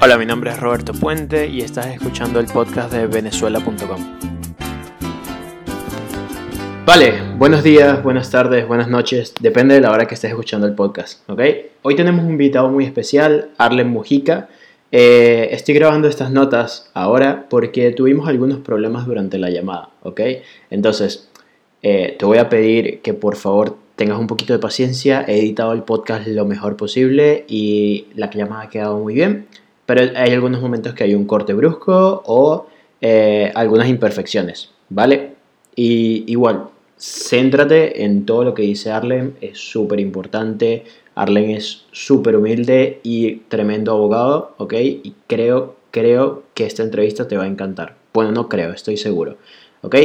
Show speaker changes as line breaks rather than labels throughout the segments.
Hola, mi nombre es Roberto Puente y estás escuchando el podcast de venezuela.com. Vale, buenos días, buenas tardes, buenas noches, depende de la hora que estés escuchando el podcast, ¿ok? Hoy tenemos un invitado muy especial, Arlen Mujica. Eh, estoy grabando estas notas ahora porque tuvimos algunos problemas durante la llamada, ¿ok? Entonces, eh, te voy a pedir que por favor tengas un poquito de paciencia. He editado el podcast lo mejor posible y la llamada ha quedado muy bien, pero hay algunos momentos que hay un corte brusco o eh, algunas imperfecciones, ¿vale? Y igual, céntrate en todo lo que dice Arlen, es súper importante. Arlen es súper humilde y tremendo abogado, ¿ok? Y creo, creo que esta entrevista te va a encantar. Bueno, no creo, estoy seguro, ¿ok?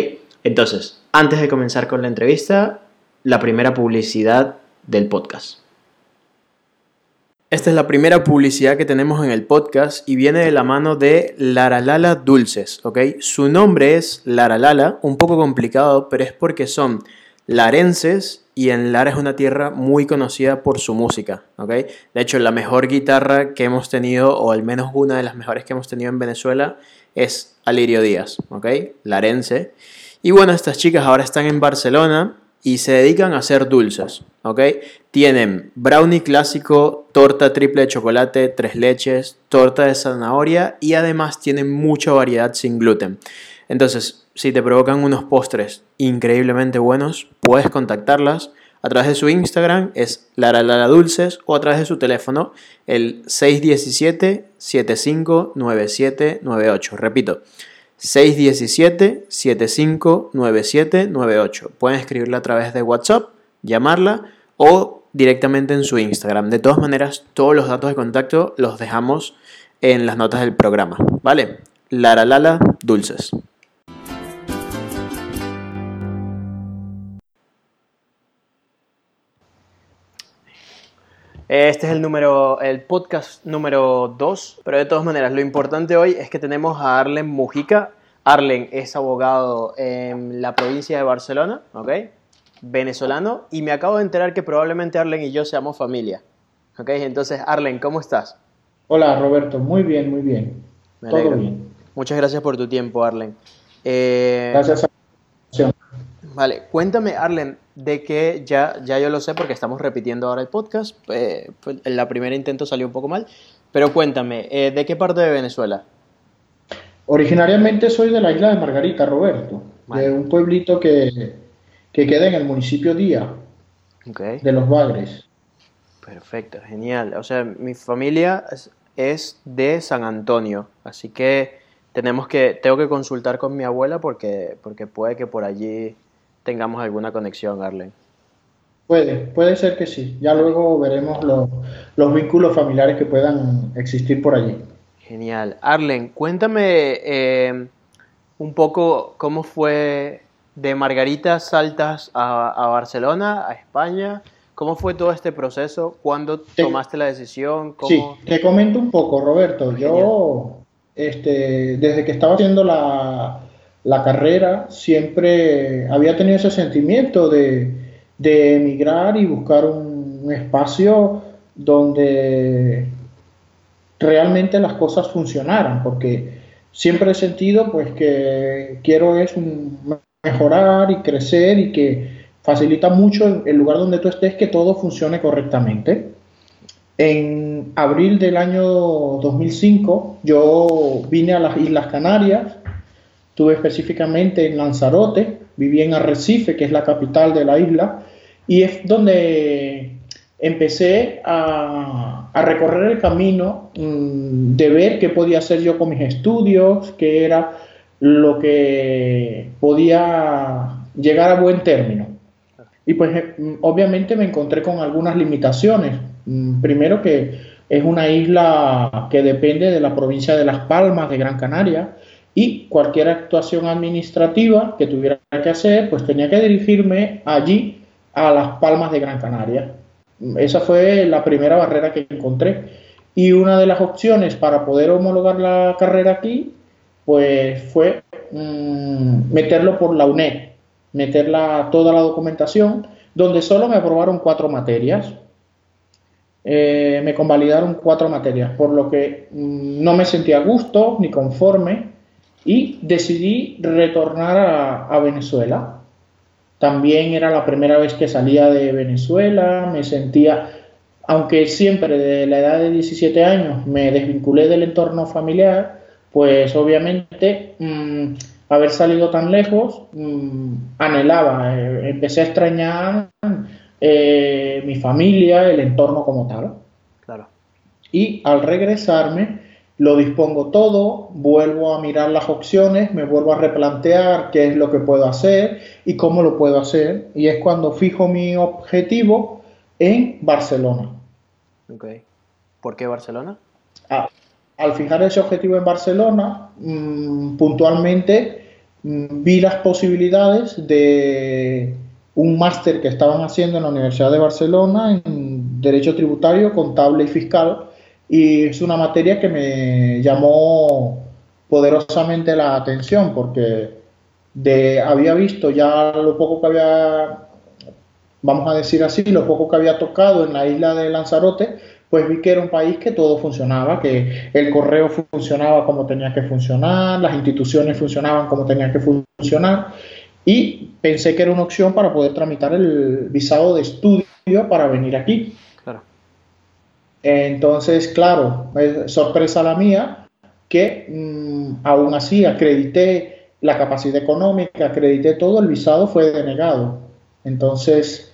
Entonces, antes de comenzar con la entrevista, la primera publicidad del podcast. Esta es la primera publicidad que tenemos en el podcast y viene de la mano de Laralala Dulces, ¿ok? Su nombre es Laralala, un poco complicado, pero es porque son larenses y en Lara es una tierra muy conocida por su música, ¿ok? De hecho, la mejor guitarra que hemos tenido, o al menos una de las mejores que hemos tenido en Venezuela, es Alirio Díaz, ¿ok? Larense. Y bueno, estas chicas ahora están en Barcelona y se dedican a hacer dulces, ¿ok? Tienen brownie clásico, torta triple de chocolate, tres leches, torta de zanahoria y además tienen mucha variedad sin gluten. Entonces, si te provocan unos postres increíblemente buenos, puedes contactarlas a través de su Instagram, es Lara Dulces, o a través de su teléfono, el 617-759798. Repito, 617-759798. Pueden escribirla a través de WhatsApp, llamarla o directamente en su Instagram. De todas maneras, todos los datos de contacto los dejamos en las notas del programa. ¿Vale? Lara Lala Dulces. Este es el número, el podcast número 2, pero de todas maneras, lo importante hoy es que tenemos a Arlen Mujica. Arlen es abogado en la provincia de Barcelona, ¿ok? Venezolano, y me acabo de enterar que probablemente Arlen y yo seamos familia, ¿ok? Entonces, Arlen, ¿cómo estás?
Hola, Roberto, muy bien, muy bien. Todo bien.
Muchas gracias por tu tiempo, Arlen. Eh,
gracias a
Vale, cuéntame, Arlen, de que ya, ya yo lo sé porque estamos repitiendo ahora el podcast. Eh, la primera intento salió un poco mal, pero cuéntame, eh, ¿de qué parte de Venezuela?
Originariamente soy de la isla de Margarita, Roberto, de un pueblito que, queda en el municipio Día, de Los Bagres.
Perfecto, genial. O sea, mi familia es, es de San Antonio, así que tenemos que, tengo que consultar con mi abuela porque, porque puede que por allí tengamos alguna conexión, Arlen.
Puede, puede ser que sí. Ya luego veremos los, los vínculos familiares que puedan existir por allí.
Genial. Arlen, cuéntame eh, un poco cómo fue de Margarita saltas a, Barcelona, a España. ¿Cómo fue todo este proceso? ¿Cuándo tomaste la decisión?
Sí, te comento un poco, Roberto. Yo, este, desde que estaba haciendo la, la carrera, siempre había tenido ese sentimiento de, emigrar y buscar un, espacio donde realmente las cosas funcionaran, porque siempre he sentido pues que quiero es mejorar y crecer y que facilita mucho el lugar donde tú estés que todo funcione correctamente. En abril del año 2005 yo vine a las Islas Canarias Estuve específicamente en Lanzarote, viví en Arrecife, que es la capital de la isla, y es donde empecé a, recorrer el camino mm, de ver qué podía hacer yo con mis estudios, qué era lo que podía llegar a buen término. Y pues eh, obviamente me encontré con algunas limitaciones. Mm, primero que es una isla que depende de la provincia de Las Palmas, de Gran Canaria, y cualquier actuación administrativa que tuviera que hacer, pues tenía que dirigirme allí a las Palmas de Gran Canaria. Esa fue la primera barrera que encontré. Y una de las opciones para poder homologar la carrera aquí, pues fue mm, meterlo por la UNED, meterla toda la documentación, donde solo me aprobaron cuatro materias. eh, me convalidaron cuatro materias, por lo que mm, no me sentía a gusto ni conforme y decidí retornar a, Venezuela. También era la primera vez que salía de Venezuela, me sentía, aunque siempre de la edad de 17 años me desvinculé del entorno familiar, pues obviamente mm, haber salido tan lejos mm, anhelaba, eh, empecé a extrañar eh, mi familia, el entorno como tal.
Claro.
Y al regresarme, lo dispongo todo, vuelvo a mirar las opciones, me vuelvo a replantear qué es lo que puedo hacer y cómo lo puedo hacer. Y es cuando fijo mi objetivo en Barcelona.
Ok. ¿Por qué Barcelona?
Ah, al fijar ese objetivo en Barcelona, mm, puntualmente mm, vi las posibilidades de un máster que estaban haciendo en la Universidad de Barcelona en Derecho Tributario, Contable y Fiscal, y es una materia que me llamó poderosamente la atención porque de, había visto ya lo poco que había, vamos a decir así, lo poco que había tocado en la isla de Lanzarote, pues vi que era un país que todo funcionaba, que el correo funcionaba como tenía que funcionar, las instituciones funcionaban como tenían que funcionar y pensé que era una opción para poder tramitar el visado de estudio para venir aquí. Entonces, claro, sorpresa la mía que mm, aún así acredité la capacidad económica, acredité todo, el visado fue denegado. Entonces,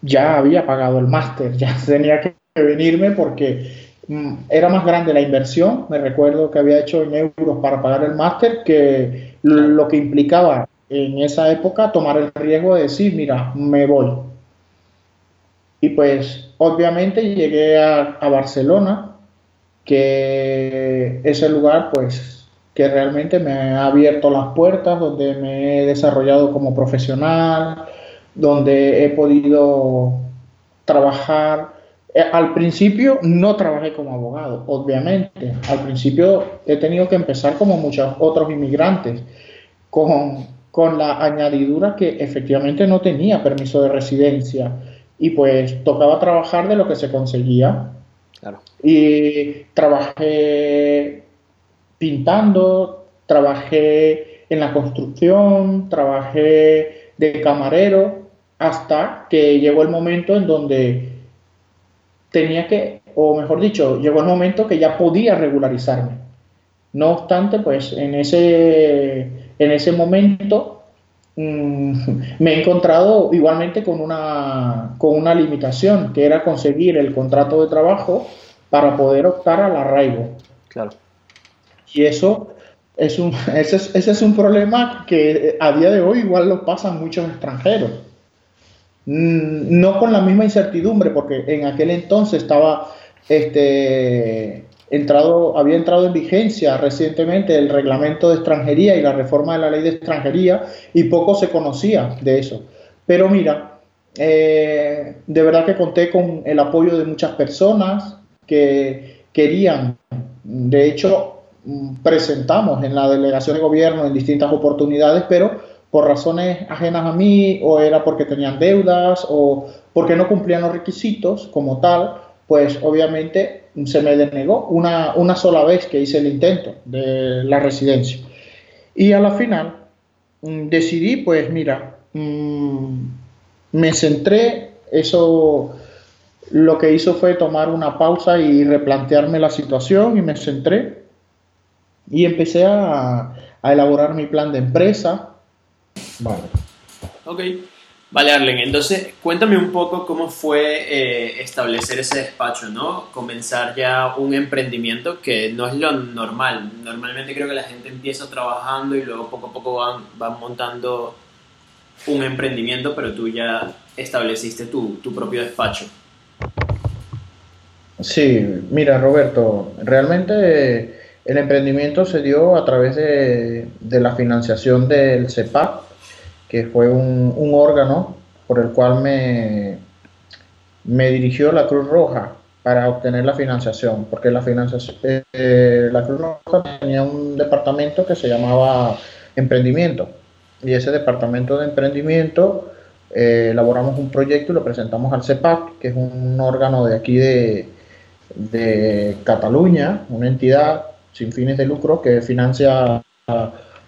ya había pagado el máster, ya tenía que venirme porque mm, era más grande la inversión, me recuerdo que había hecho en euros para pagar el máster que lo que implicaba en esa época tomar el riesgo de decir, mira, me voy. Y pues obviamente llegué a, Barcelona, que es el lugar pues que realmente me ha abierto las puertas, donde me he desarrollado como profesional, donde he podido trabajar. Eh, al principio no trabajé como abogado, obviamente. Al principio he tenido que empezar como muchos otros inmigrantes, con con la añadidura que efectivamente no tenía permiso de residencia y pues tocaba trabajar de lo que se conseguía. Y trabajé pintando, trabajé en la construcción, trabajé de camarero, hasta que llegó el momento en donde tenía que, o mejor dicho, llegó el momento que ya podía regularizarme. No obstante, pues en ese en ese momento me he encontrado igualmente con una, con una limitación, que era conseguir el contrato de trabajo para poder optar al arraigo.
Claro.
Y eso es un, ese, es, ese es un problema que a día de hoy igual lo pasan muchos extranjeros. Mm, no con la misma incertidumbre, porque en aquel entonces estaba este, había entrado en vigencia recientemente el reglamento de extranjería y la reforma de la ley de extranjería y poco se conocía de eso. Pero mira, eh, de verdad que conté con el apoyo de muchas personas que querían, de hecho, presentamos en la delegación de gobierno en distintas oportunidades, pero por razones ajenas a mí, o era porque tenían deudas, o porque no cumplían los requisitos como tal, pues obviamente se me denegó una, una sola vez que hice el intento de la residencia. Y a la final mm, decidí, pues mira, mm, me centré, eso lo que hizo fue tomar una pausa y replantearme la situación y me centré y empecé a, a elaborar mi plan de empresa.
Vale. Ok. Vale, Arlen, entonces cuéntame un poco cómo fue eh, establecer ese despacho, ¿no? Comenzar ya un emprendimiento que no es lo normal. Normalmente creo que la gente empieza trabajando y luego poco a poco van, van montando un emprendimiento, pero tú ya estableciste tu, tu propio despacho.
Sí, mira Roberto, realmente el emprendimiento se dio a través de, de la financiación del CEPAC que fue un, órgano por el cual me, me dirigió la Cruz Roja para obtener la financiación, porque la, financiación, eh, la Cruz Roja tenía un departamento que se llamaba emprendimiento, y ese departamento de emprendimiento eh, elaboramos un proyecto y lo presentamos al CEPAC, que es un órgano de aquí de, de Cataluña, una entidad sin fines de lucro que financia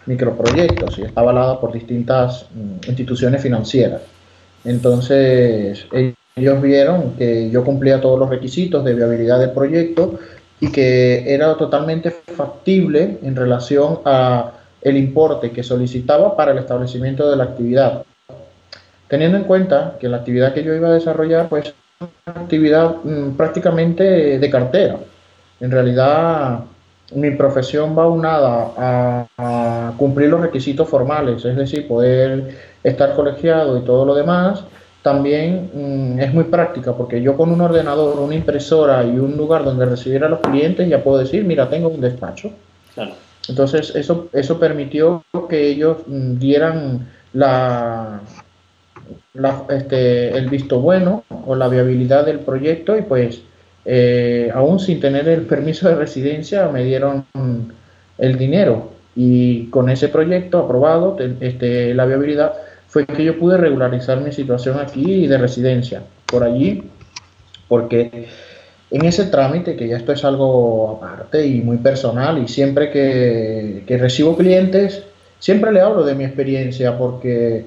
microproyectos y está avalada por distintas mm, instituciones financieras. Entonces, ellos vieron que yo cumplía todos los requisitos de viabilidad del proyecto y que era totalmente factible en relación a el importe que solicitaba para el establecimiento de la actividad. Teniendo en cuenta que la actividad que yo iba a desarrollar pues una actividad mm, prácticamente de cartera. En realidad mi profesión va unada a, a, cumplir los requisitos formales, es decir, poder estar colegiado y todo lo demás, también mm, es muy práctica porque yo con un ordenador, una impresora y un lugar donde recibir a los clientes ya puedo decir, mira, tengo un despacho. Entonces eso, eso permitió que ellos mm, dieran la, este, el visto bueno o la viabilidad del proyecto y pues eh, aún sin tener el permiso de residencia me dieron el dinero. Y con ese proyecto aprobado este, la viabilidad fue que yo pude regularizar mi situación aquí de residencia por allí porque en ese trámite que ya esto es algo aparte y muy personal y siempre que, que recibo clientes siempre le hablo de mi experiencia porque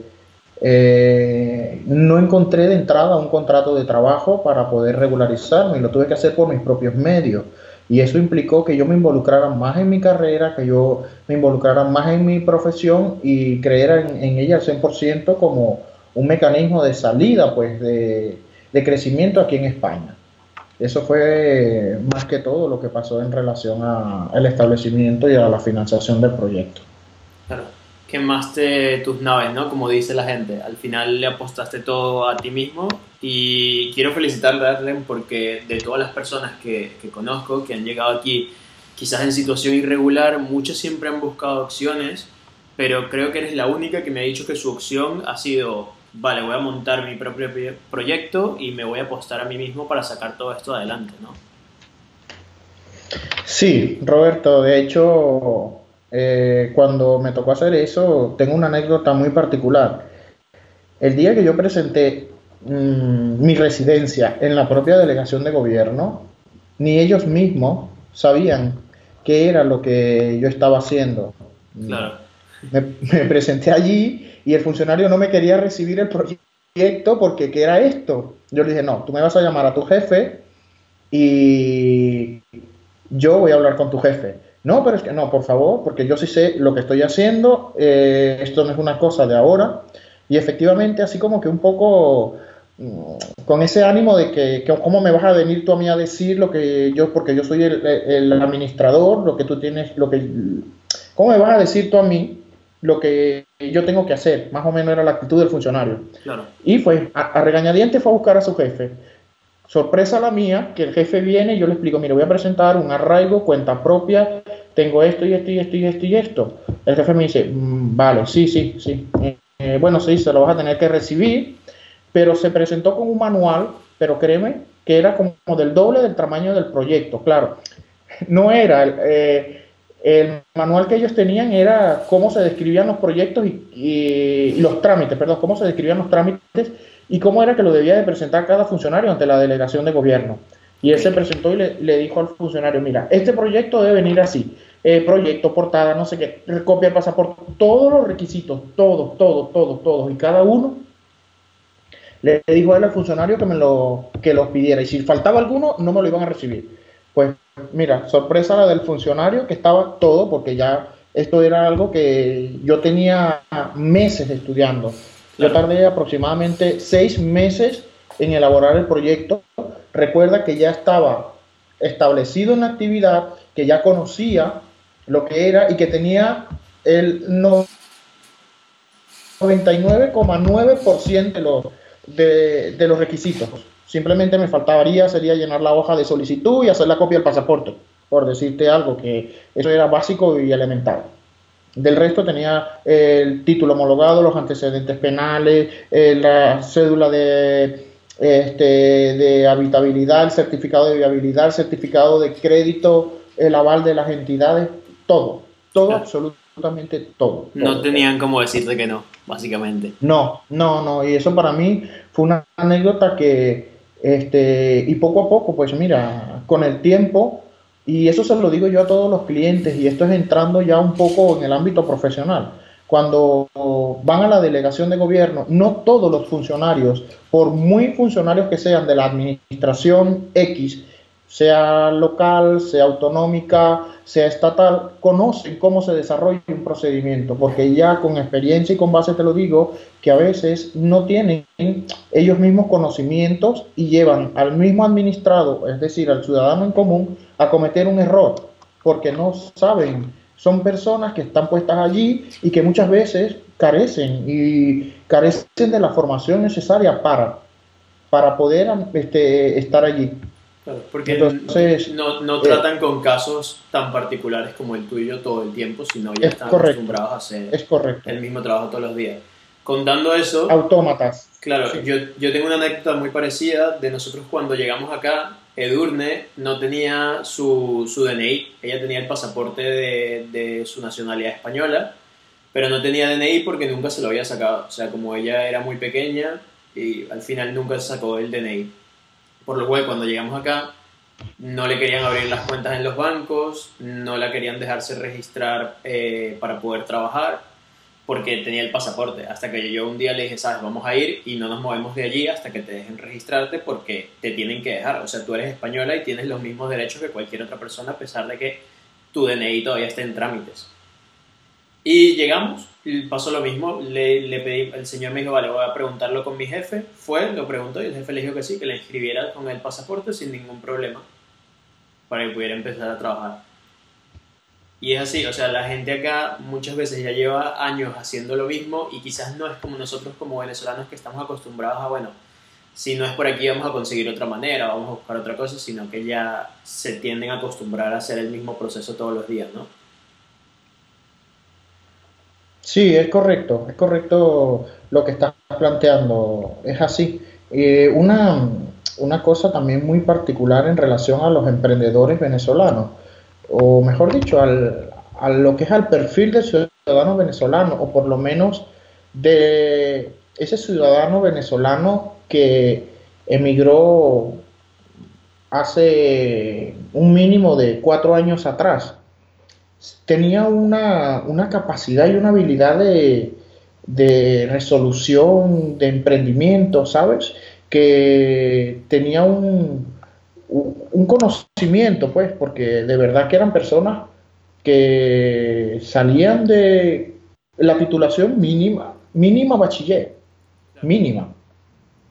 eh, no encontré de entrada un contrato de trabajo para poder regularizarme y lo tuve que hacer por mis propios medios. Y eso implicó que yo me involucrara más en mi carrera, que yo me involucrara más en mi profesión y creera en, ella al 100% como un mecanismo de salida, pues, de, de crecimiento aquí en España. Eso fue más que todo lo que pasó en relación al establecimiento y a la financiación del proyecto.
Quemaste tus naves, ¿no? Como dice la gente. Al final le apostaste todo a ti mismo y quiero felicitarle a porque de todas las personas que, conozco que han llegado aquí quizás en situación irregular, muchos siempre han buscado opciones, pero creo que eres la única que me ha dicho que su opción ha sido, vale, voy a montar mi propio proyecto y me voy a apostar a mí mismo para sacar todo esto adelante, ¿no?
Sí, Roberto, de hecho eh, cuando me tocó hacer eso, tengo una anécdota muy particular. El día que yo presenté mm, mi residencia en la propia delegación de gobierno, ni ellos mismos sabían qué era lo que yo estaba haciendo. Me, presenté allí y el funcionario no me quería recibir el proyecto porque ¿qué era esto? Yo le dije, no, tú me vas a llamar a tu jefe y yo voy a hablar con tu jefe. No, pero es que no, por favor, porque yo sí sé lo que estoy haciendo, eh, esto no es una cosa de ahora. Y efectivamente, así como que un poco mm, con ese ánimo de que, cómo me vas a venir tú a mí a decir lo que yo, porque yo soy el, administrador, lo que tú tienes, lo que, ¿cómo me vas a decir tú a mí lo que yo tengo que hacer? Más o menos era la actitud del funcionario. Y fue, a, a regañadientes fue a buscar a su jefe. Sorpresa la mía, que el jefe viene y yo le explico, mira, voy a presentar un arraigo, cuenta propia, tengo esto y esto y esto y esto y esto. El jefe me dice, mm, vale, sí, sí, sí. Eh, bueno, sí, se lo vas a tener que recibir, pero se presentó con un manual, pero créeme que era como del doble del tamaño del proyecto, claro. No era, eh, el manual que ellos tenían era cómo se describían los proyectos y, y los trámites, perdón, cómo se describían los trámites y cómo era que lo debía de presentar cada funcionario ante la delegación de gobierno. Y él se presentó y le, dijo al funcionario, mira, este proyecto debe venir así, eh, proyecto, portada, no sé qué, copia el pasaporte, todos los requisitos, todos, todos, todos, todos, y cada uno le dijo a él al funcionario que me lo que los pidiera y si faltaba alguno no me lo iban a recibir. Pues mira, sorpresa la del funcionario que estaba todo porque ya esto era algo que yo tenía meses estudiando. Yo tardé aproximadamente seis meses en elaborar el proyecto. Recuerda que ya estaba establecido en la actividad, que ya conocía lo que era y que tenía el 99,9% de los, de, de los requisitos. Simplemente me faltaría, sería llenar la hoja de solicitud y hacer la copia del pasaporte, por decirte algo, que eso era básico y elemental. Del resto tenía el título homologado, los antecedentes penales, eh, la cédula de, este, de habitabilidad, el certificado de viabilidad, el certificado de crédito, el aval de las entidades, todo, todo, absolutamente absolutamente todo.
No tenían como decirte que no, básicamente.
No, no, no, y eso para mí fue una anécdota que, este, y poco a poco, pues mira, con el tiempo, y eso se lo digo yo a todos los clientes, y esto es entrando ya un poco en el ámbito profesional. Cuando van a la delegación de gobierno, no todos los funcionarios, por muy funcionarios que sean de la administración X, sea local, sea autonómica, sea estatal, conocen cómo se desarrolla un procedimiento, porque ya con experiencia y con base te lo digo, que a veces no tienen ellos mismos conocimientos y llevan al mismo administrado, es decir, al ciudadano en común, a cometer un error, porque no saben. Son personas que están puestas allí y que muchas veces carecen y carecen de la formación necesaria para, para poder este, estar allí
porque Entonces, no, no eh, tratan con casos tan particulares como el tuyo todo el tiempo, sino ya están acostumbrados a hacer
es correcto.
el mismo trabajo todos los días. Contando eso...
Autómatas.
Claro, yo, yo tengo una anécdota muy parecida de nosotros cuando llegamos acá. Edurne no tenía su, su DNI, ella tenía el pasaporte de, de su nacionalidad española, pero no tenía DNI porque nunca se lo había sacado. O sea, como ella era muy pequeña y al final nunca se sacó el DNI. Por lo cual, cuando llegamos acá, no le querían abrir las cuentas en los bancos, no la querían dejarse registrar eh, para poder trabajar, porque tenía el pasaporte. Hasta que yo un día le dije, sabes, vamos a ir y no nos movemos de allí hasta que te dejen registrarte porque te tienen que dejar. O sea, tú eres española y tienes los mismos derechos que cualquier otra persona a pesar de que tu DNI todavía esté en trámites. Y llegamos, pasó lo mismo, le, le, pedí, el señor me dijo, vale, voy a preguntarlo con mi jefe, fue, lo preguntó y el jefe le dijo que sí, que le inscribiera con el pasaporte sin ningún problema, para que pudiera empezar a trabajar. Y es así, o sea, la gente acá muchas veces ya lleva años haciendo lo mismo y quizás no es como nosotros como venezolanos que estamos acostumbrados a, bueno, si no es por aquí vamos a conseguir otra manera, vamos a buscar otra cosa, sino que ya se tienden a acostumbrar a hacer el mismo proceso todos los días, ¿no?
Sí, es correcto, es correcto lo que estás planteando, es así. Eh, una, una cosa también muy particular en relación a los emprendedores venezolanos, o mejor dicho, al, a lo que es al perfil del ciudadano venezolano, o por lo menos de ese ciudadano venezolano que emigró hace un mínimo de cuatro años atrás tenía una, capacidad y una habilidad de, resolución, de emprendimiento, ¿sabes? Que tenía un, un conocimiento, pues, porque de verdad que eran personas que salían de la titulación mínima, mínima bachiller, mínima.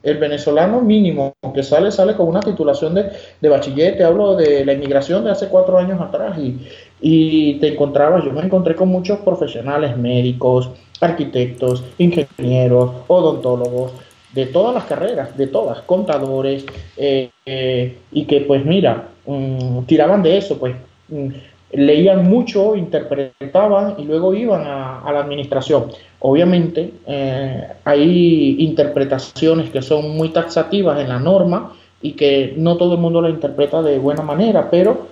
El venezolano mínimo que sale, sale con una titulación de, de bachiller, te hablo de la inmigración de hace cuatro años atrás y, y te encontrabas, yo me encontré con muchos profesionales médicos, arquitectos, ingenieros, odontólogos, de todas las carreras, de todas, contadores, eh, eh, y que pues mira, mm, tiraban de eso, pues mm, leían mucho, interpretaban y luego iban a, la administración. Obviamente eh, hay interpretaciones que son muy taxativas en la norma y que no todo el mundo la interpreta de buena manera, pero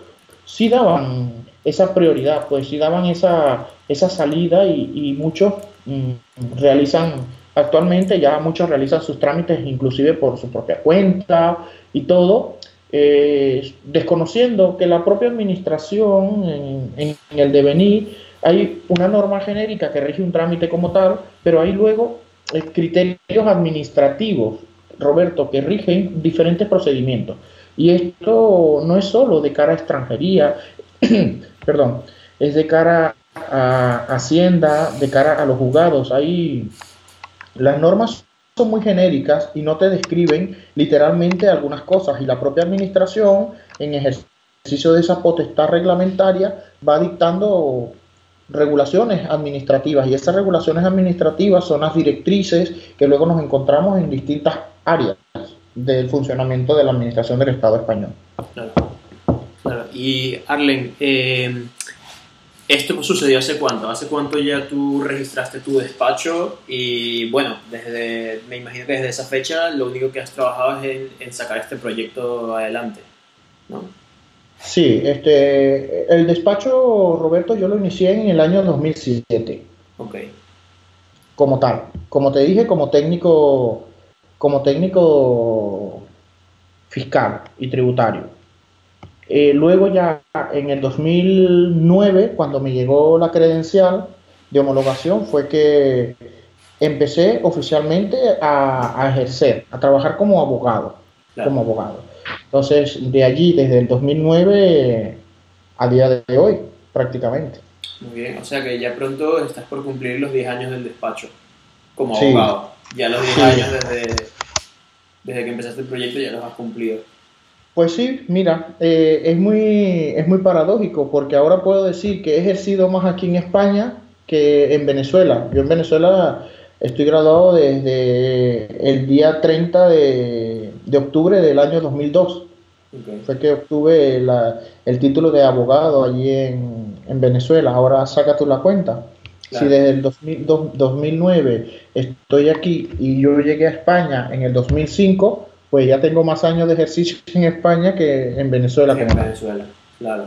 sí daban esa prioridad, pues si daban esa, esa salida y, muchos mm, realizan, actualmente ya muchos realizan sus trámites inclusive por su propia cuenta y todo, eh, desconociendo que la propia administración en, en, el devenir hay una norma genérica que rige un trámite como tal, pero hay luego eh, criterios administrativos, Roberto, que rigen diferentes procedimientos. Y esto no es solo de cara a extranjería, perdón, es de cara a Hacienda, de cara a los juzgados. Ahí las normas son muy genéricas y no te describen literalmente algunas cosas y la propia administración en ejercicio de esa potestad reglamentaria va dictando regulaciones administrativas y esas regulaciones administrativas son las directrices que luego nos encontramos en distintas áreas del funcionamiento de la administración del Estado español.
Y Arlen, eh, ¿esto sucedió hace cuánto? ¿Hace cuánto ya tú registraste tu despacho? Y bueno, desde, me imagino que desde esa fecha lo único que has trabajado es en, sacar este proyecto adelante, ¿no?
Sí, este, el despacho, Roberto, yo lo inicié en el año 2007.
Ok.
Como tal. Como te dije, como técnico, como técnico fiscal y tributario. Eh, luego ya en el 2009, cuando me llegó la credencial de homologación, fue que empecé oficialmente a, ejercer, a trabajar como abogado, como abogado. Entonces, de allí, desde el 2009 a día de hoy, prácticamente.
Muy bien, o sea que ya pronto estás por cumplir los 10 años del despacho como abogado. Ya los 10 años desde, desde que empezaste el proyecto ya los has cumplido.
Pues sí, mira, eh, es, muy, es muy paradójico porque ahora puedo decir que he ejercido más aquí en España que en Venezuela. Yo en Venezuela estoy graduado desde el día 30 de, octubre del año 2002. Fue que obtuve el título de abogado allí en, Venezuela. Ahora saca tú la cuenta. Si desde el 2009 estoy aquí y yo llegué a España en el 2005, pues ya tengo más años de ejercicio en España que en Venezuela.
en Venezuela, claro.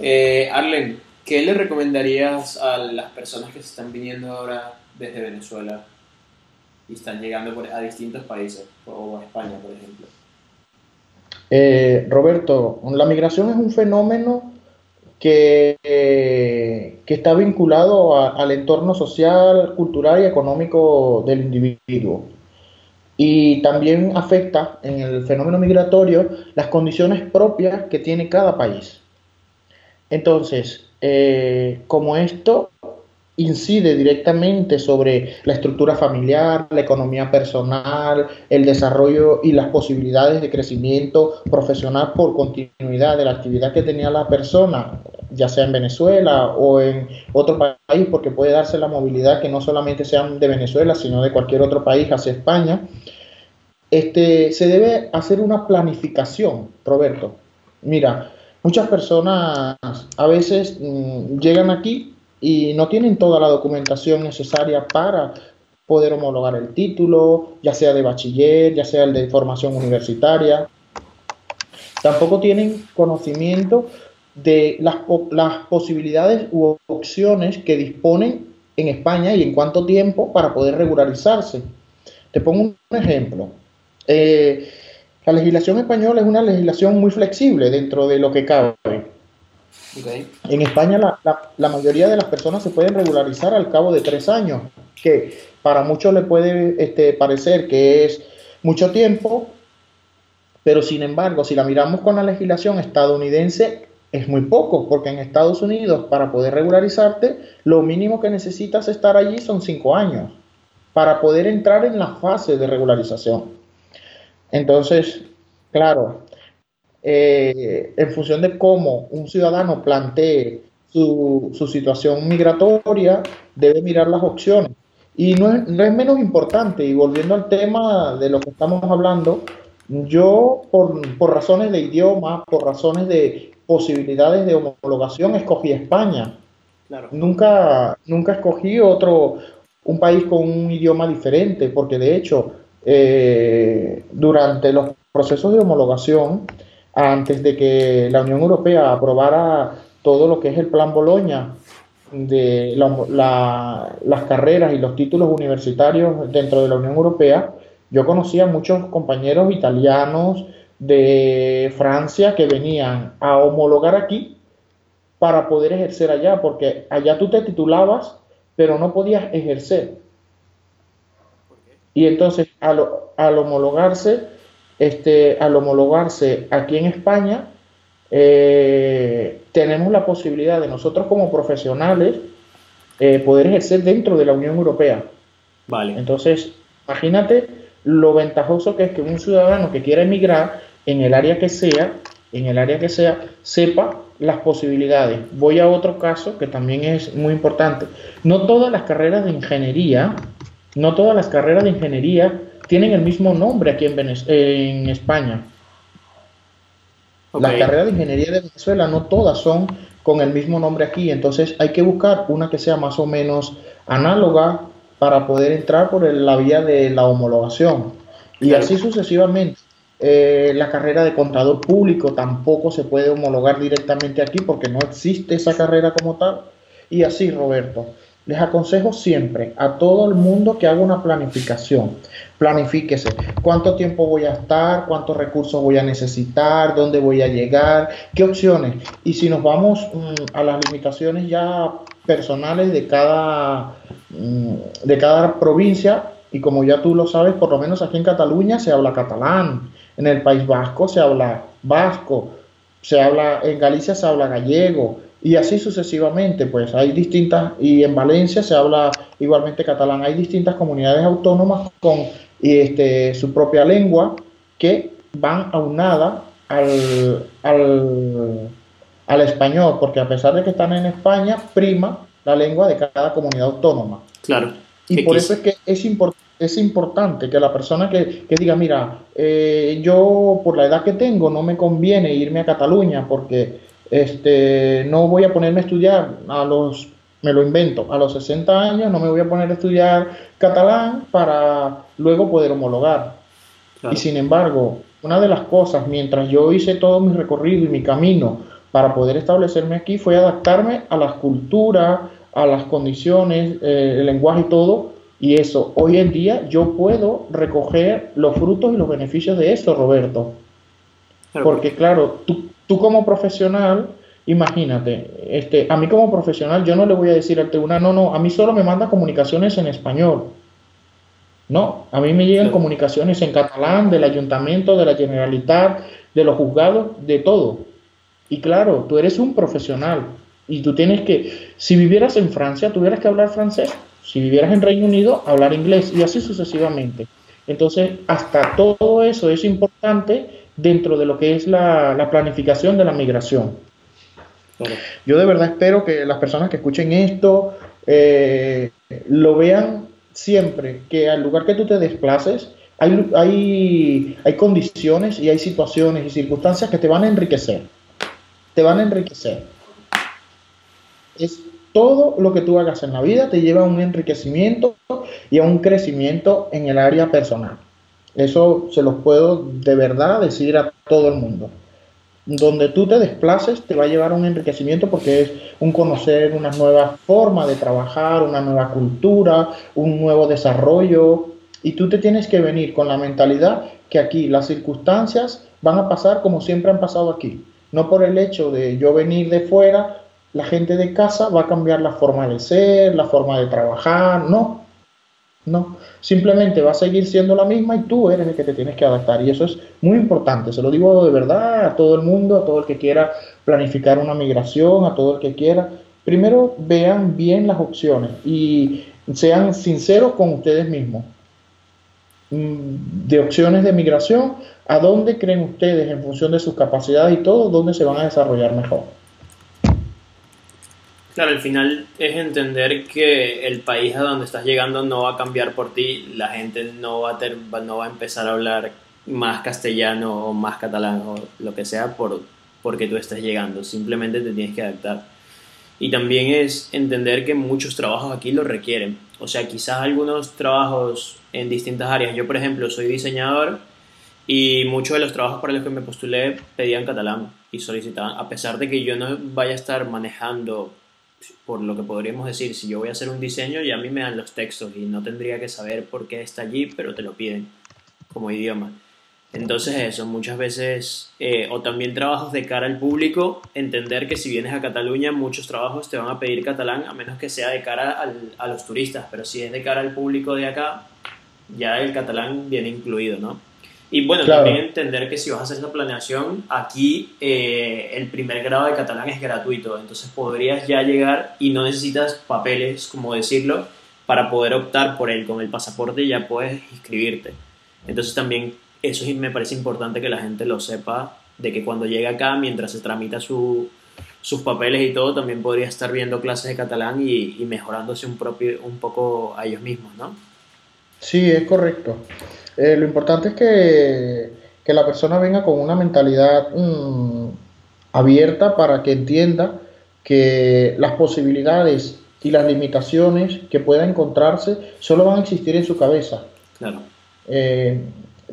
Eh, Arlen, ¿qué le recomendarías a las personas que se están viniendo ahora desde Venezuela y están llegando a distintos países, o a España, por ejemplo?
Eh, Roberto, la migración es un fenómeno que, que está vinculado al entorno social, cultural y económico del individuo. Y también afecta en el fenómeno migratorio las condiciones propias que tiene cada país. Entonces, eh, como esto incide directamente sobre la estructura familiar, la economía personal, el desarrollo y las posibilidades de crecimiento profesional por continuidad de la actividad que tenía la persona, ya sea en Venezuela o en otro país, porque puede darse la movilidad que no solamente sean de Venezuela, sino de cualquier otro país hacia España. Este, se debe hacer una planificación, Roberto. Mira, muchas personas a veces mm, llegan aquí y no tienen toda la documentación necesaria para poder homologar el título, ya sea de bachiller, ya sea el de formación universitaria. Tampoco tienen conocimiento de las, posibilidades u opciones que disponen en España y en cuánto tiempo para poder regularizarse. Te pongo un ejemplo. Eh, la legislación española es una legislación muy flexible dentro de lo que cabe. En España la, mayoría de las personas se pueden regularizar al cabo de tres años, que para muchos le puede este, parecer que es mucho tiempo, pero sin embargo, si la miramos con la legislación estadounidense, es muy poco, porque en Estados Unidos para poder regularizarte, lo mínimo que necesitas estar allí son cinco años para poder entrar en la fase de regularización. Entonces, claro, eh, en función de cómo un ciudadano plantee su, situación migratoria, debe mirar las opciones. Y no es, menos importante, y volviendo al tema de lo que estamos hablando, yo por, razones de idioma, por razones de posibilidades de homologación, escogí España. Nunca, nunca escogí otro, un país con un idioma diferente, porque de hecho, eh, durante los procesos de homologación, antes de que la Unión Europea aprobara todo lo que es el plan Boloña de las carreras y los títulos universitarios dentro de la Unión Europea, yo conocía muchos compañeros italianos de Francia que venían a homologar aquí para poder ejercer allá, porque allá tú te titulabas, pero no podías ejercer. Y entonces al, al homologarse, este, al homologarse aquí en España, eh, tenemos la posibilidad de nosotros como profesionales eh, poder ejercer dentro de la Unión Europea.
Vale.
Entonces, imagínate lo ventajoso que es que un ciudadano que quiera emigrar en el área que sea, en el área que sea, sepa las posibilidades. Voy a otro caso que también es muy importante. No todas las carreras de ingeniería, no todas las carreras de ingeniería tienen el mismo nombre aquí en, en España. Las carreras de ingeniería de Venezuela no todas son con el mismo nombre aquí, entonces hay que buscar una que sea más o menos análoga para poder entrar por la vía de la homologación. Y así sucesivamente. Eh, la carrera de contador público tampoco se puede homologar directamente aquí porque no existe esa carrera como tal. Y así, Roberto, les aconsejo siempre a todo el mundo que haga una planificación. Planifíquese cuánto tiempo voy a estar, cuántos recursos voy a necesitar, dónde voy a llegar, qué opciones. Y si nos vamos mm, a las limitaciones ya personales de cada, mm, de cada provincia, y como ya tú lo sabes, por lo menos aquí en Cataluña se habla catalán, en el País Vasco se habla vasco, se habla, en Galicia se habla gallego, y así sucesivamente, pues hay distintas, y en Valencia se habla igualmente catalán, hay distintas comunidades autónomas con este, su propia lengua que van aunadas al, al, al español, porque a pesar de que están en España, prima la lengua de cada comunidad autónoma.
Claro.
Y por eso es que es, es importante que la persona que, que diga, mira, eh, yo por la edad que tengo no me conviene irme a Cataluña porque este, no voy a ponerme a estudiar a los, me lo invento, a los 60 años no me voy a poner a estudiar catalán para luego poder homologar. Y sin embargo, una de las cosas, mientras yo hice todo mi recorrido y mi camino para poder establecerme aquí, fue adaptarme a las culturas, a las condiciones, eh, el lenguaje y todo. Y eso, hoy en día yo puedo recoger los frutos y los beneficios de eso, Roberto. Porque claro, tú, tú como profesional, imagínate, este, a mí como profesional yo no le voy a decir al tribunal, no, no, a mí solo me manda comunicaciones en español. No, a mí me llegan comunicaciones en catalán del ayuntamiento, de la generalitat, de los juzgados, de todo. Y claro, tú eres un profesional y tú tienes que, si vivieras en Francia, tuvieras que hablar francés. Si vivieras en Reino Unido, hablar inglés y así sucesivamente. Entonces, hasta todo eso es importante dentro de lo que es la, planificación de la migración. Yo de verdad espero que las personas que escuchen esto eh, lo vean siempre, que al lugar que tú te desplaces, hay, hay, hay condiciones y hay situaciones y circunstancias que te van a enriquecer. Te van a enriquecer. Es todo lo que tú hagas en la vida te lleva a un enriquecimiento y a un crecimiento en el área personal. Eso se los puedo de verdad decir a todo el mundo. Donde tú te desplaces te va a llevar un enriquecimiento porque es un conocer una nueva forma de trabajar, una nueva cultura, un nuevo desarrollo. Y tú te tienes que venir con la mentalidad que aquí las circunstancias van a pasar como siempre han pasado aquí. No por el hecho de yo venir de fuera, la gente de casa va a cambiar la forma de ser, la forma de trabajar, no. No, simplemente va a seguir siendo la misma y tú eres el que te tienes que adaptar. Y eso es muy importante, se lo digo de verdad a todo el mundo, a todo el que quiera planificar una migración, a todo el que quiera. Primero vean bien las opciones y sean sinceros con ustedes mismos. Mm, de opciones de migración, ¿a dónde creen ustedes en función de sus capacidades y todo, dónde se van a desarrollar mejor?
Claro, al final es entender que el país a donde estás llegando no va a cambiar por ti, la gente no va a, no va a empezar a hablar más castellano o más catalán o lo que sea por, porque tú estés llegando, simplemente te tienes que adaptar. Y también es entender que muchos trabajos aquí lo requieren, o sea, quizás algunos trabajos en distintas áreas, yo por ejemplo soy diseñador y muchos de los trabajos para los que me postulé pedían catalán y solicitaban, a pesar de que yo no vaya a estar manejando por lo que podríamos decir, si yo voy a hacer un diseño, ya a mí me dan los textos y no tendría que saber por qué está allí, pero te lo piden como idioma. Entonces eso, muchas veces, eh, o también trabajos de cara al público, entender que si vienes a Cataluña, muchos trabajos te van a pedir catalán, a menos que sea de cara a los turistas, pero si es de cara al público de acá, ya el catalán viene incluido, ¿no? Y bueno, también entender que si vas a hacer esa planeación, aquí eh, el primer grado de catalán es gratuito, entonces podrías ya llegar y no necesitas papeles, como decirlo, para poder optar por él. Con el pasaporte ya puedes inscribirte. Entonces también eso me parece importante que la gente lo sepa, de que cuando llega acá, mientras se tramita su, sus papeles y todo, también podría estar viendo clases de catalán y, y mejorándose un, propio, un poco a ellos mismos, ¿no?
Sí, es correcto. Eh, lo importante es que, la persona venga con una mentalidad mm, abierta para que entienda que las posibilidades y las limitaciones que pueda encontrarse solo van a existir en su cabeza.
Claro.
Eh,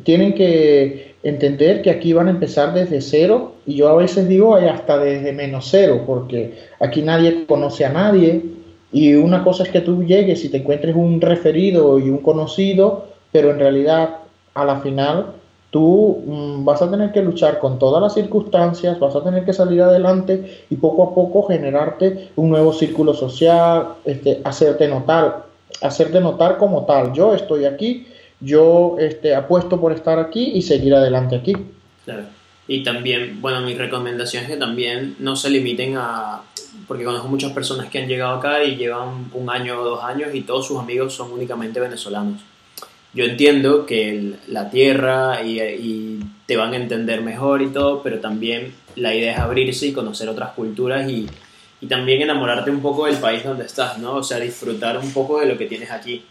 tienen que, entender que aquí van a empezar desde cero y yo a veces digo hasta desde menos cero, porque aquí nadie conoce a nadie y una cosa es que tú llegues y te encuentres un referido y un conocido, pero en realidad a la final tú mm, vas a tener que luchar con todas las circunstancias, vas a tener que salir adelante y poco a poco generarte un nuevo círculo social, este, hacerte notar, hacerte notar como tal. Yo estoy aquí yo este, apuesto por estar aquí y seguir adelante aquí.
Claro. Y también, bueno, mi recomendación es que también no se limiten a, porque conozco muchas personas que han llegado acá y llevan un año o dos años y todos sus amigos son únicamente venezolanos. Yo entiendo que la tierra y, te van a entender mejor y todo, pero también la idea es abrirse y conocer otras culturas y, y también enamorarte un poco del país donde estás, ¿no? O sea, disfrutar un poco de lo que tienes aquí.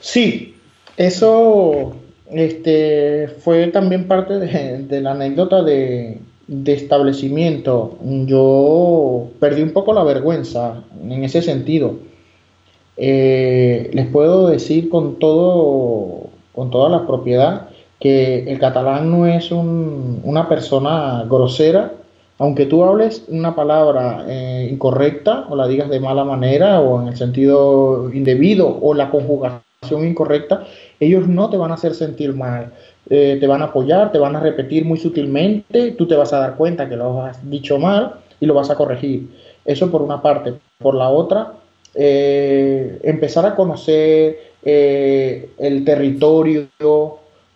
Sí, eso este, fue también parte de, la anécdota de, establecimiento. Yo perdí un poco la vergüenza en ese sentido. Eh, les puedo decir con todo, con toda la propiedad que el catalán no es una persona grosera, aunque tú hables una palabra eh, incorrecta o la digas de mala manera o en el sentido indebido o la conjugación incorrecta, ellos no te van a hacer sentir mal. Eh, te van a apoyar, te van a repetir muy sutilmente, tú te vas a dar cuenta que lo has dicho mal y lo vas a corregir. Eso por una parte. Por la otra, eh, empezar a conocer eh, el territorio,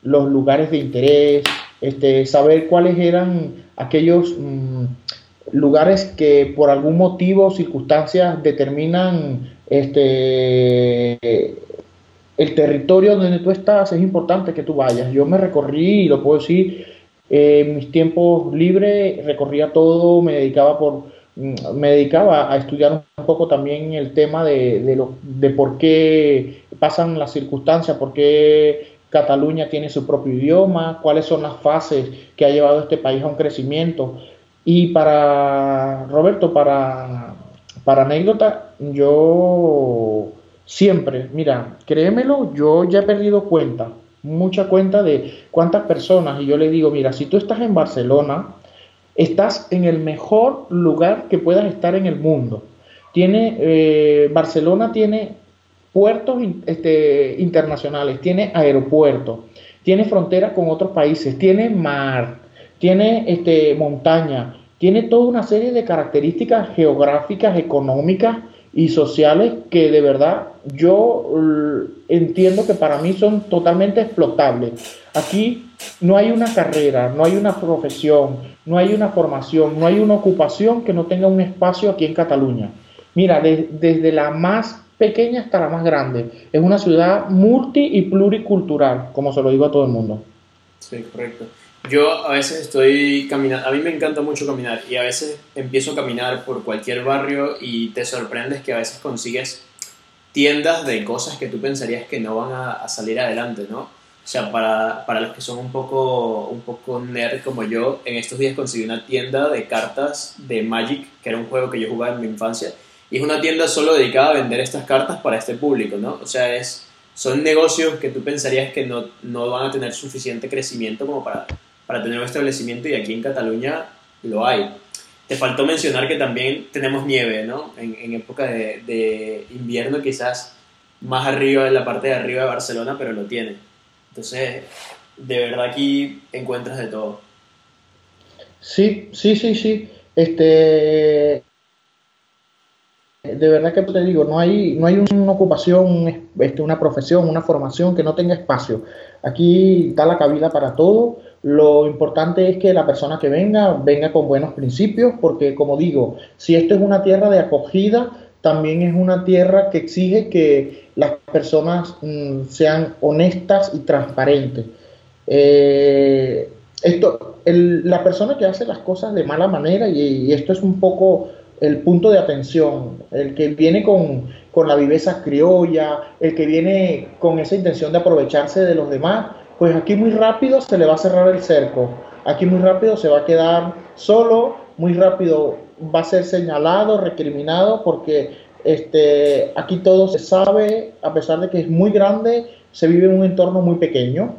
los lugares de interés, este, saber cuáles eran aquellos mm, lugares que por algún motivo o circunstancias determinan este, el territorio donde tú estás es importante que tú vayas. Yo me recorrí, y lo puedo decir, en mis tiempos libres recorría todo, me dedicaba por me dedicaba a estudiar un poco también el tema de, de, lo, de por qué pasan las circunstancias, por qué Cataluña tiene su propio idioma, cuáles son las fases que ha llevado este país a un crecimiento. Y para Roberto, para, para anécdota, yo Siempre, mira, créemelo, yo ya he perdido cuenta, mucha cuenta de cuántas personas, y yo le digo, mira, si tú estás en Barcelona, estás en el mejor lugar que puedas estar en el mundo. Tiene, eh, Barcelona tiene puertos este, internacionales, tiene aeropuertos, tiene frontera con otros países, tiene mar, tiene este, montaña, tiene toda una serie de características geográficas, económicas y sociales que de verdad yo entiendo que para mí son totalmente explotables. Aquí no hay una carrera, no hay una profesión, no hay una formación, no hay una ocupación que no tenga un espacio aquí en Cataluña. Mira, desde la más pequeña hasta la más grande. Es una ciudad multi y pluricultural, como se lo digo a todo el mundo.
Sí, correcto. Yo a veces estoy caminando, a mí me encanta mucho caminar y a veces empiezo a caminar por cualquier barrio y te sorprendes que a veces consigues tiendas de cosas que tú pensarías que no van a, salir adelante, ¿no? O sea, para, para, los que son un poco, un poco nerd como yo, en estos días conseguí una tienda de cartas de Magic, que era un juego que yo jugaba en mi infancia, y es una tienda solo dedicada a vender estas cartas para este público, ¿no? O sea, es, son negocios que tú pensarías que no, no van a tener suficiente crecimiento como para para tener un establecimiento y aquí en Cataluña lo hay. Te faltó mencionar que también tenemos nieve, ¿no? En, época de, invierno quizás más arriba, en la parte de arriba de Barcelona, pero lo tiene. Entonces, de verdad aquí encuentras de todo.
Sí, sí, sí, sí. Este, de verdad que te digo, no hay, no hay una ocupación, este, una profesión, una formación que no tenga espacio. Aquí está la cabida para todo lo importante es que la persona que venga venga con buenos principios, porque como digo, si esto es una tierra de acogida, también es una tierra que exige que las personas mm, sean honestas y transparentes. Eh, esto, la persona que hace las cosas de mala manera, y, esto es un poco el punto de atención, el que viene con, con la viveza criolla, el que viene con esa intención de aprovecharse de los demás, pues aquí muy rápido se le va a cerrar el cerco, aquí muy rápido se va a quedar solo, muy rápido va a ser señalado, recriminado, porque este, aquí todo se sabe, a pesar de que es muy grande, se vive en un entorno muy pequeño.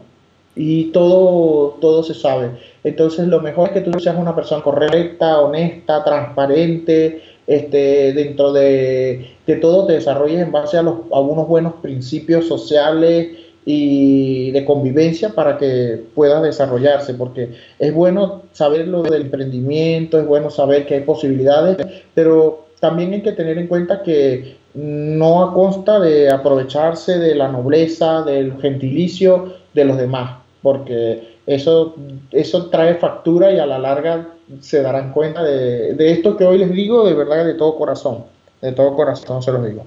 y todo, todo se sabe. Entonces lo mejor es que tú seas una persona correcta, honesta, transparente, este, dentro de, de todo te desarrolles en base a, los, a unos buenos principios sociales y de convivencia para que pueda desarrollarse, porque es bueno saber lo del emprendimiento, es bueno saber que hay posibilidades, pero también hay que tener en cuenta que no a consta de aprovecharse de la nobleza, del gentilicio de los demás, porque eso, eso trae factura y a la larga se darán cuenta de, de esto que hoy les digo de verdad de todo corazón, de todo corazón se los digo.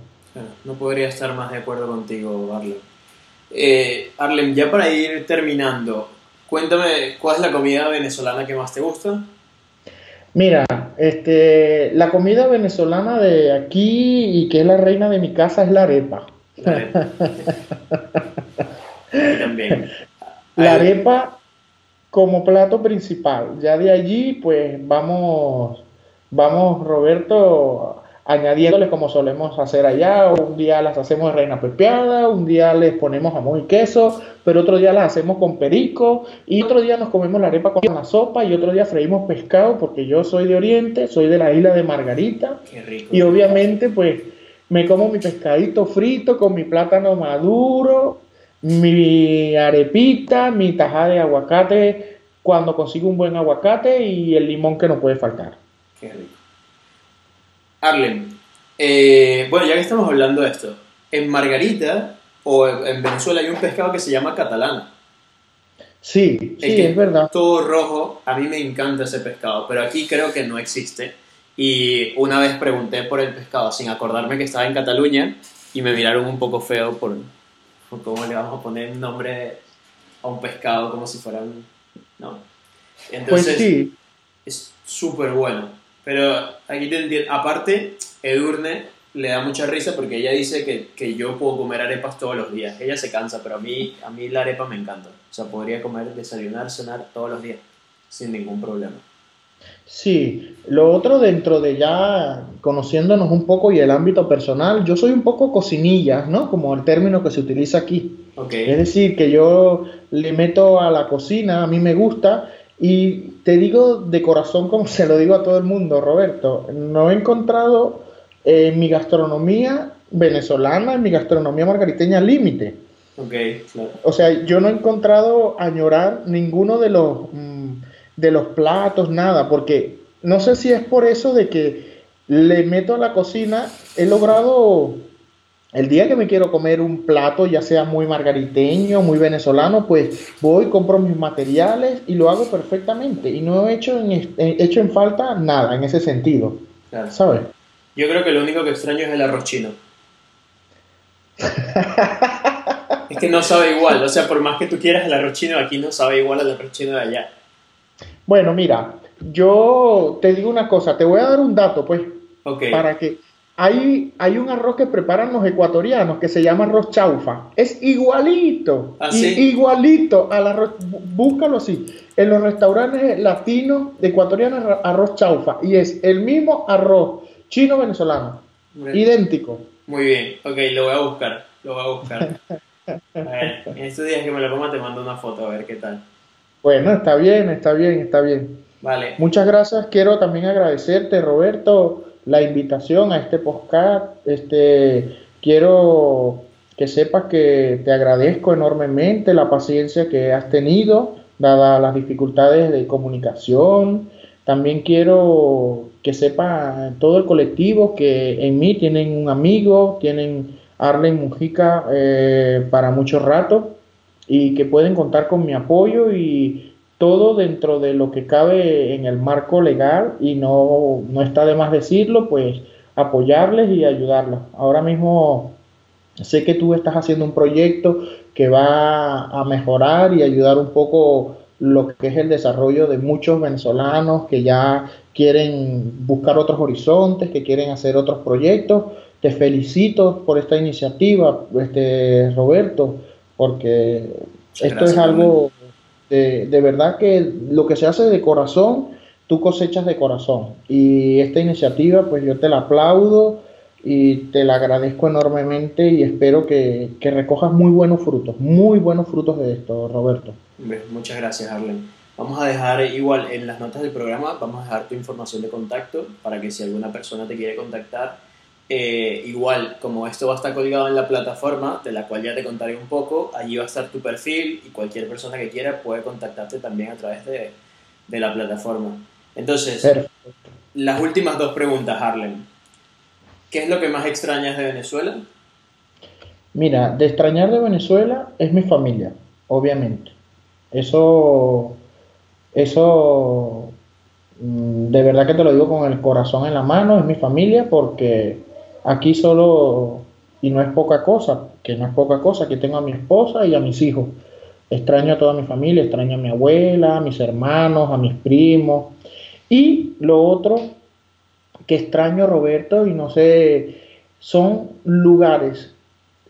No podría estar más de acuerdo contigo, Arlen. Eh, Arlen, ya para ir terminando, cuéntame, ¿cuál es la comida venezolana que más te gusta?
Mira, este, la comida venezolana de aquí y que es la reina de mi casa es la arepa. La arepa. también. La arepa como plato principal. Ya de allí, pues vamos, vamos, Roberto, añadiéndoles como solemos hacer allá. Un día las hacemos de reina pepeada, un día les ponemos jamón y queso, pero otro día las hacemos con perico y otro día nos comemos la arepa con la sopa y otro día freímos pescado porque yo soy de Oriente, soy de la isla de Margarita. Y obviamente pues me como mi pescadito frito con mi plátano maduro, mi arepita, mi tajada de aguacate cuando consigo un buen aguacate y el limón que no puede faltar. Qué rico.
Arlen, eh, bueno, ya que estamos hablando de esto, en Margarita o en Venezuela hay un pescado que se llama catalana.
Sí, sí, es verdad.
Todo rojo, a mí me encanta ese pescado, pero aquí creo que no existe. Y una vez pregunté por el pescado sin acordarme que estaba en Cataluña y me miraron un poco feo por, cómo le vamos a poner nombre a un pescado como si fuera un... ¿no? Entonces, pues sí. es súper bueno. Pero aquí te entiendo. Aparte, Edurne le da mucha risa porque ella dice que, que, yo puedo comer arepas todos los días. Ella se cansa, pero a mí, a mí la arepa me encanta. O sea, podría comer, desayunar, cenar todos los días, sin ningún problema.
Sí, lo otro dentro de ya conociéndonos un poco y el ámbito personal, yo soy un poco cocinilla, ¿no? Como el término que se utiliza aquí. Okay. Es decir, que yo le meto a la cocina, a mí me gusta, y te digo de corazón, como se lo digo a todo el mundo, Roberto, no he encontrado en mi gastronomía venezolana, en mi gastronomía margariteña, límite.
Okay, claro.
O sea, yo no he encontrado añorar ninguno de los, mm, de los platos, nada, porque no sé si es por eso de que le meto a la cocina, he logrado el día que me quiero comer un plato, ya sea muy margariteño, muy venezolano, pues voy, compro mis materiales y lo hago perfectamente. Y no he hecho en, hecho en falta nada en ese sentido. ¿Sabes?
Yo creo que lo único que extraño es el arroz chino. es que no sabe igual. O sea, por más que tú quieras el arroz chino, aquí no sabe igual al arroz chino de allá.
Bueno, mira, yo te digo una cosa, te voy a dar un dato, pues. Para que hay, hay un arroz que preparan los ecuatorianos que se llama arroz chaufa. Es igualito. ¿Ah, igualito al arroz. Búscalo así. En los restaurantes latinos ecuatorianos, arroz chaufa. Y es el mismo arroz chino-venezolano. Idéntico.
Muy bien. Ok, lo voy a buscar. Lo voy a buscar. A ver, en estos días que me lo coma te mando una foto a ver qué tal.
Bueno, está bien, está bien, está bien.
Vale.
Muchas gracias. Quiero también agradecerte, Roberto la invitación a este podcast. Este, quiero que sepas que te agradezco enormemente la paciencia que has tenido, dadas las dificultades de comunicación. También quiero que sepa todo el colectivo que en mí tienen un amigo, tienen Arlen Mujica eh, para mucho rato y que pueden contar con mi apoyo y todo dentro de lo que cabe en el marco legal y no, no está de más decirlo, pues apoyarles y ayudarlos. Ahora mismo sé que tú estás haciendo un proyecto que va a mejorar y ayudar un poco lo que es el desarrollo de muchos venezolanos que ya quieren buscar otros horizontes, que quieren hacer otros proyectos. Te felicito por esta iniciativa, este Roberto, porque esto es algo de, verdad que lo que se hace de corazón, tú cosechas de corazón. Y esta iniciativa, pues yo te la aplaudo y te la agradezco enormemente y espero que, que recojas muy buenos frutos, muy buenos frutos de esto, Roberto.
Muchas gracias, Arlen. Vamos a dejar igual en las notas del programa, vamos a dejar tu información de contacto para que si alguna persona te quiere contactar, eh, igual como esto va a estar colgado en la plataforma, de la cual ya te contaré un poco, allí va a estar tu perfil y cualquier persona que quiera puede contactarte también a través de, de la plataforma. Entonces, las últimas dos preguntas, Harlem. ¿Qué es lo que más extrañas de Venezuela?
Mira, de extrañar de Venezuela es mi familia, obviamente. Eso, eso, mm, de verdad que te lo digo con el corazón en la mano, es mi familia porque aquí solo, y no es poca cosa, que no es poca cosa, que tengo a mi esposa y a mis hijos. Extraño a toda mi familia, extraño a mi abuela, a mis hermanos, a mis primos. Y lo otro que extraño, Roberto, y no sé, son lugares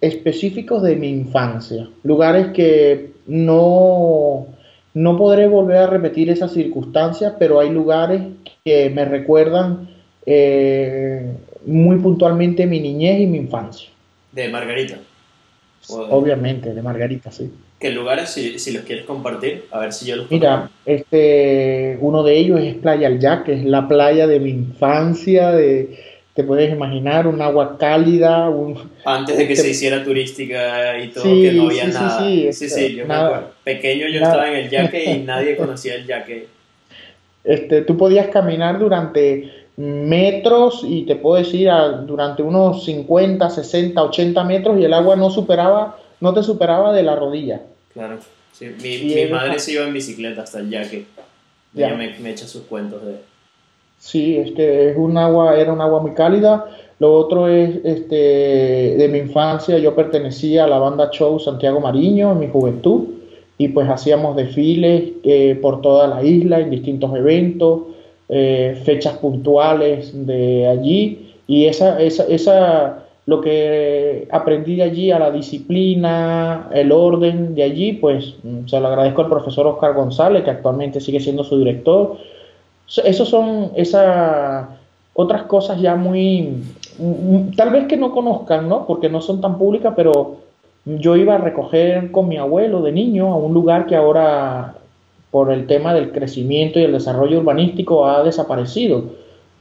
específicos de mi infancia, lugares que no, no podré volver a repetir esas circunstancias, pero hay lugares que me recuerdan eh, muy puntualmente mi niñez y mi infancia.
¿De Margarita?
Obviamente, de Margarita, sí.
¿Qué lugares, si, si, los quieres compartir? A ver si yo los
Mira, este, uno de ellos es Playa El que es la playa de mi infancia, de, te puedes imaginar, un agua cálida. Un,
Antes de que se hiciera turística y todo, que no había nada. Sí, sí, sí, yo me acuerdo. Pequeño yo estaba en el yaque y nadie conocía el yaque.
Este, tú podías caminar durante metros y te puedo decir durante unos 50, 60, 80 metros y el agua no superaba, no te superaba de la rodilla.
Claro, sí. mi, mi madre se iba en bicicleta hasta el yaque. Ya. Ella me, me, echa sus cuentos de...
Sí, es que es un agua, era un agua muy cálida. Lo otro es, este, de mi infancia, yo pertenecía a la banda Show Santiago Mariño en mi juventud y pues hacíamos desfiles eh, por toda la isla en distintos eventos. Eh, fechas puntuales de allí y esa, esa, esa, lo que aprendí allí a la disciplina, el orden de allí, pues mm, se lo agradezco al profesor Oscar González, que actualmente sigue siendo su director. Esos son esas otras cosas ya muy, mm, mm, tal vez que no conozcan, ¿no? Porque no son tan públicas, pero yo iba a recoger con mi abuelo de niño a un lugar que ahora por el tema del crecimiento y el desarrollo urbanístico ha desaparecido.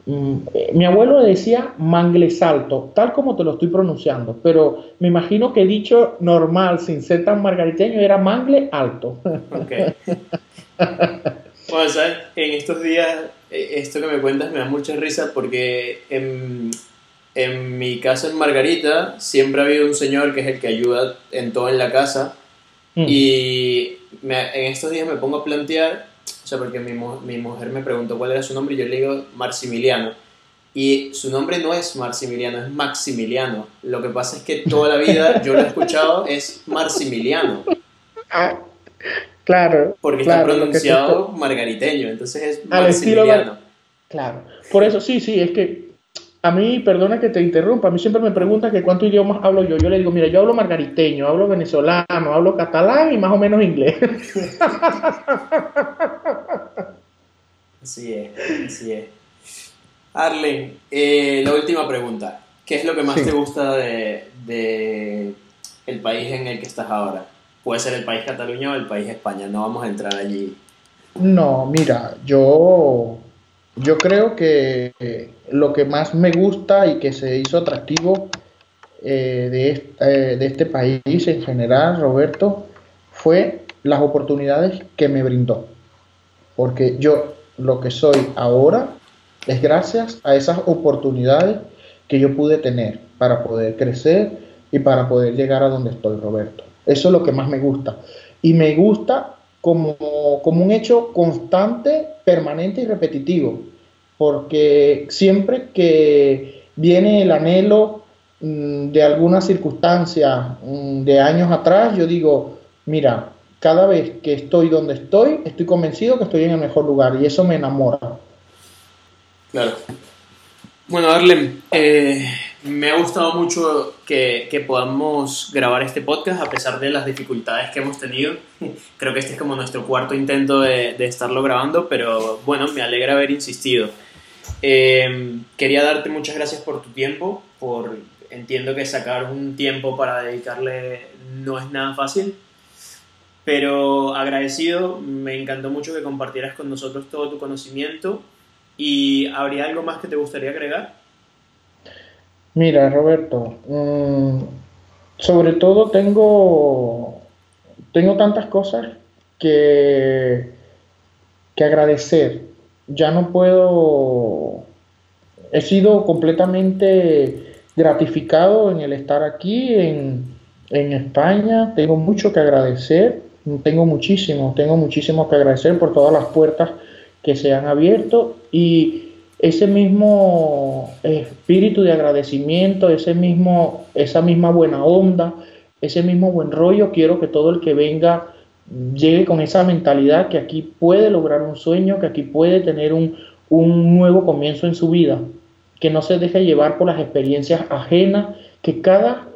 Mm, eh, mi abuelo decía mangle salto, tal como te lo estoy pronunciando, pero me imagino que dicho normal, sin ser tan margariteño, era mangle alto.
Okay. bueno, ¿sabes? En estos días, eh, esto que me cuentas me da mucha risa porque en, en mi casa en Margarita siempre ha habido un señor que es el que ayuda en todo en la casa mm. y en estos días me pongo a plantear, o sea, porque mi, mi mujer me preguntó cuál era su nombre y yo le digo Maximiliano. Y su nombre no es Maximiliano, es Maximiliano. Lo que pasa es que toda la vida yo lo he escuchado es Maximiliano.
Ah, claro.
Porque está pronunciado margariteño, entonces es Maximiliano.
Claro. Por eso, sí, sí, es que a mí, perdona que te interrumpa, a mí siempre me preguntan que cuántos idiomas hablo yo. Yo le digo, mira, yo hablo margariteño, hablo venezolano, hablo catalán y más o menos inglés.
Así es, así es. Arlen, eh, la última pregunta. ¿Qué es lo que más te gusta de, de, el país en el que estás ahora? Puede ser el país Cataluña o el país España, no vamos a entrar allí.
No, mira, yo yo creo que lo que más me gusta y que se hizo atractivo eh, de, este, de este país en general, Roberto, fue las oportunidades que me brindó. Porque yo lo que soy ahora es gracias a esas oportunidades que yo pude tener para poder crecer y para poder llegar a donde estoy, Roberto. Eso es lo que más me gusta. Y me gusta como, como un hecho constante, permanente y repetitivo, porque siempre que viene el anhelo mm, de alguna circunstancia mm, de años atrás, yo digo, mira, cada vez que estoy donde estoy, estoy convencido que estoy en el mejor lugar y eso me enamora.
Claro. Bueno, Arlen, eh, me ha gustado mucho que, podamos grabar este podcast a pesar de las dificultades que hemos tenido. Creo que este es como nuestro cuarto intento de, de estarlo grabando, pero bueno, me alegra haber insistido. Eh, quería darte muchas gracias por tu tiempo. por entiendo que sacar un tiempo para dedicarle no es nada fácil, pero agradecido, me encantó mucho que compartieras con nosotros todo tu conocimiento y ¿habría algo más que te gustaría agregar?
Mira, Roberto, mm, sobre todo tengo, tengo tantas cosas que, que agradecer. Ya no puedo, he sido completamente gratificado en el estar aquí en, en España. Tengo mucho que agradecer, tengo muchísimo, tengo muchísimo que agradecer por todas las puertas que se han abierto y ese mismo espíritu de agradecimiento, ese mismo, esa misma buena onda, ese mismo buen rollo, quiero que todo el que venga llegue con esa mentalidad que aquí puede lograr un sueño, que aquí puede tener un, nuevo comienzo en su vida, que no se deje llevar por las experiencias ajenas, que cada,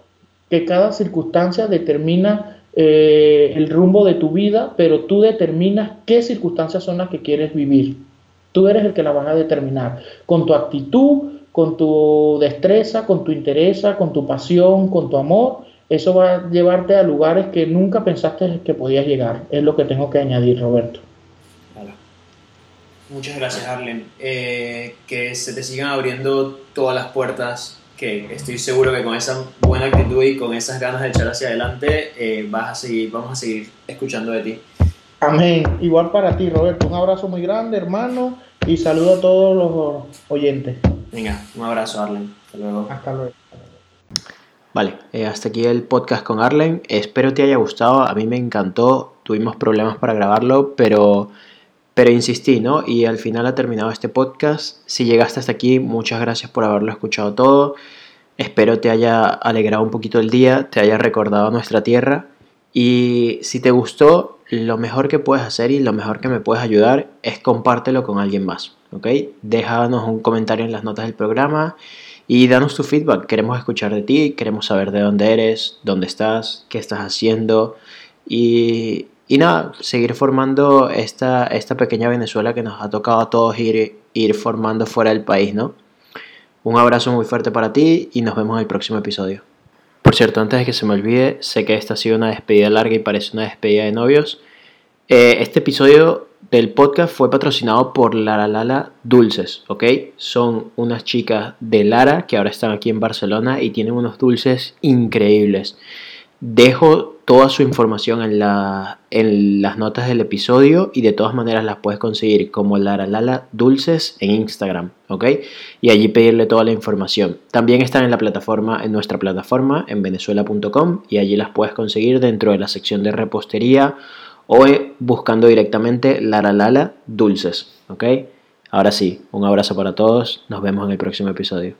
que cada circunstancia determina eh, el rumbo de tu vida, pero tú determinas qué circunstancias son las que quieres vivir. Tú eres el que la vas a determinar con tu actitud, con tu destreza, con tu interés, con tu pasión, con tu amor. Eso va a llevarte a lugares que nunca pensaste que podías llegar. Es lo que tengo que añadir, Roberto.
Muchas gracias, Arlen. Eh, que se te sigan abriendo todas las puertas, que estoy seguro que con esa buena actitud y con esas ganas de echar hacia adelante, eh, vas a seguir, vamos a seguir escuchando de ti.
Amén. Igual para ti, Roberto. Un abrazo muy grande, hermano, y saludo a todos los oyentes.
Venga, un abrazo, Arlen. Hasta luego.
Hasta luego.
Vale, eh, hasta aquí el podcast con Arlen. Espero te haya gustado. A mí me encantó. Tuvimos problemas para grabarlo, pero, pero insistí, ¿no? Y al final ha terminado este podcast. Si llegaste hasta aquí, muchas gracias por haberlo escuchado todo. Espero te haya alegrado un poquito el día, te haya recordado nuestra tierra. Y si te gustó, lo mejor que puedes hacer y lo mejor que me puedes ayudar es compártelo con alguien más, ¿ok? Déjanos un comentario en las notas del programa y danos tu feedback. Queremos escuchar de ti, queremos saber de dónde eres, dónde estás, qué estás haciendo y, y nada, seguir formando esta, esta pequeña Venezuela que nos ha tocado a todos ir, ir formando fuera del país, ¿no? Un abrazo muy fuerte para ti y nos vemos en el próximo episodio. Por cierto, antes de que se me olvide, sé que esta ha sido una despedida larga y parece una despedida de novios. Eh, este episodio del podcast fue patrocinado por Lara Lala Dulces, ¿ok? Son unas chicas de Lara que ahora están aquí en Barcelona y tienen unos dulces increíbles. Dejo toda su información en, en las notas del episodio y de todas maneras las puedes conseguir como Lara Lala Dulces en Instagram, ¿ok? Y allí pedirle toda la información. También están en la plataforma, en nuestra plataforma, en venezuela.com y allí las puedes conseguir dentro de la sección de repostería o buscando directamente Lara Lala Dulces, ¿ok? Ahora sí, un abrazo para todos, nos vemos en el próximo episodio.